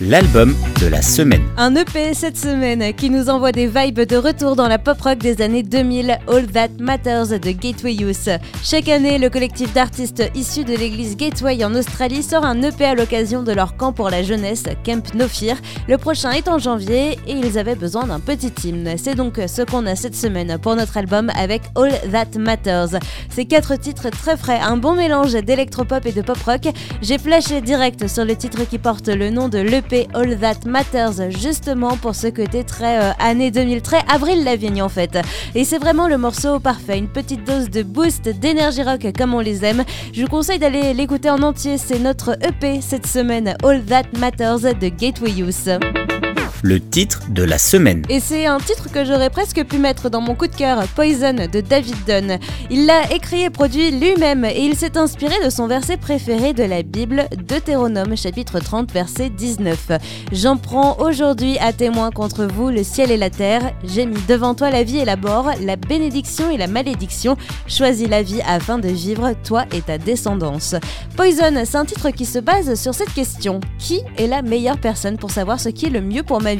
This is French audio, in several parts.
l'album de la semaine. Un EP cette semaine qui nous envoie des vibes de retour dans la pop rock des années 2000, All That Matters de Gateway Youth. Chaque année, le collectif d'artistes issus de l'église Gateway en Australie sort un EP à l'occasion de leur camp pour la jeunesse, Camp No Fear. Le prochain est en janvier et ils avaient besoin d'un petit hymne. C'est donc ce qu'on a cette semaine pour notre album avec All That Matters. Ces quatre titres très frais, un bon mélange d'électropop et de pop rock. J'ai flashé direct sur le titre qui porte le nom de l'EP All That Matters justement pour ce côté très euh, année 2000, très Avril Lavigne en fait. Et c'est vraiment le morceau parfait, une petite dose de boost, d'énergie rock comme on les aime. Je vous conseille d'aller l'écouter en entier, c'est notre EP cette semaine, All That Matters de Gateway Youth le titre de la semaine. Et c'est un titre que j'aurais presque pu mettre dans mon coup de cœur, Poison de David Dunn. Il l'a écrit et produit lui-même et il s'est inspiré de son verset préféré de la Bible, Deutéronome chapitre 30 verset 19. J'en prends aujourd'hui à témoin contre vous le ciel et la terre. J'ai mis devant toi la vie et la mort, la bénédiction et la malédiction. Choisis la vie afin de vivre, toi et ta descendance. Poison, c'est un titre qui se base sur cette question. Qui est la meilleure personne pour savoir ce qui est le mieux pour ma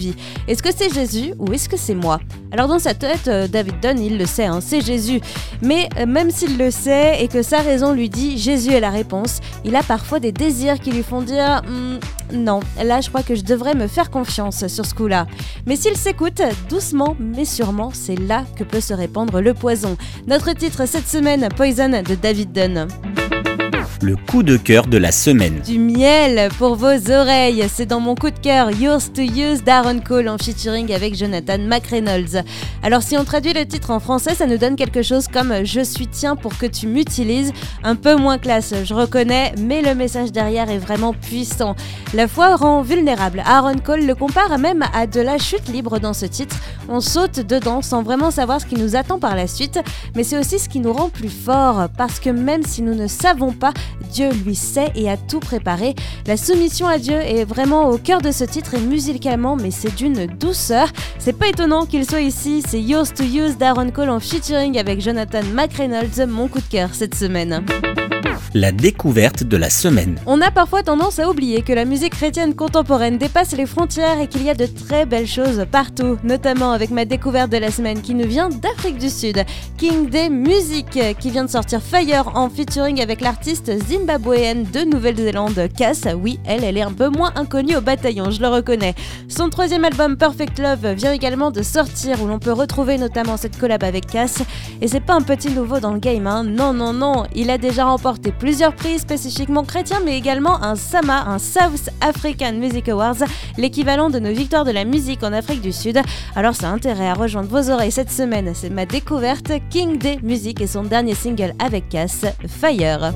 Est-ce que c'est Jésus ou est-ce que c'est moi? Alors dans sa tête, euh, David Dunn, il le sait, hein, c'est Jésus. Mais euh, même s'il le sait et que sa raison lui dit Jésus est la réponse, il a parfois des désirs qui lui font dire hmm, non, là je crois que je devrais me faire confiance sur ce coup-là. Mais s'il s'écoute, doucement mais sûrement, c'est là que peut se répandre le poison. Notre titre cette semaine, Poison de David Dunn le coup de cœur de la semaine. Du miel pour vos oreilles, c'est dans mon coup de cœur Yours to Use d'Aaron Cole en featuring avec Jonathan McReynolds. Alors si on traduit le titre en français, ça nous donne quelque chose comme Je suis tien pour que tu m'utilises, un peu moins classe, je reconnais, mais le message derrière est vraiment puissant. La foi rend vulnérable. Aaron Cole le compare même à de la chute libre dans ce titre. On saute dedans sans vraiment savoir ce qui nous attend par la suite, mais c'est aussi ce qui nous rend plus forts parce que même si nous ne savons pas, Dieu lui sait et a tout préparé. La soumission à Dieu est vraiment au cœur de ce titre et musicalement, mais c'est d'une douceur. C'est pas étonnant qu'il soit ici, c'est Yours to Use d'Aaron Cole en featuring avec Jonathan McReynolds, mon coup de cœur cette semaine la découverte de la semaine. On a parfois tendance à oublier que la musique chrétienne contemporaine dépasse les frontières et qu'il y a de très belles choses partout, notamment avec ma découverte de la semaine qui nous vient d'Afrique du Sud, King Day Music, qui vient de sortir Fire en featuring avec l'artiste zimbabwéenne de Nouvelle-Zélande, Cass. Oui, elle, elle est un peu moins inconnue au bataillon, je le reconnais. Son troisième album Perfect Love vient également de sortir où l'on peut retrouver notamment cette collab avec Cass. Et c'est pas un petit nouveau dans le game, hein. Non, non, non, il a déjà remporté plusieurs prix spécifiquement chrétiens, mais également un SAMA, un South African Music Awards, l'équivalent de nos victoires de la musique en Afrique du Sud. Alors ça a intérêt à rejoindre vos oreilles cette semaine, c'est ma découverte King Day Music et son dernier single avec Cass, Fire.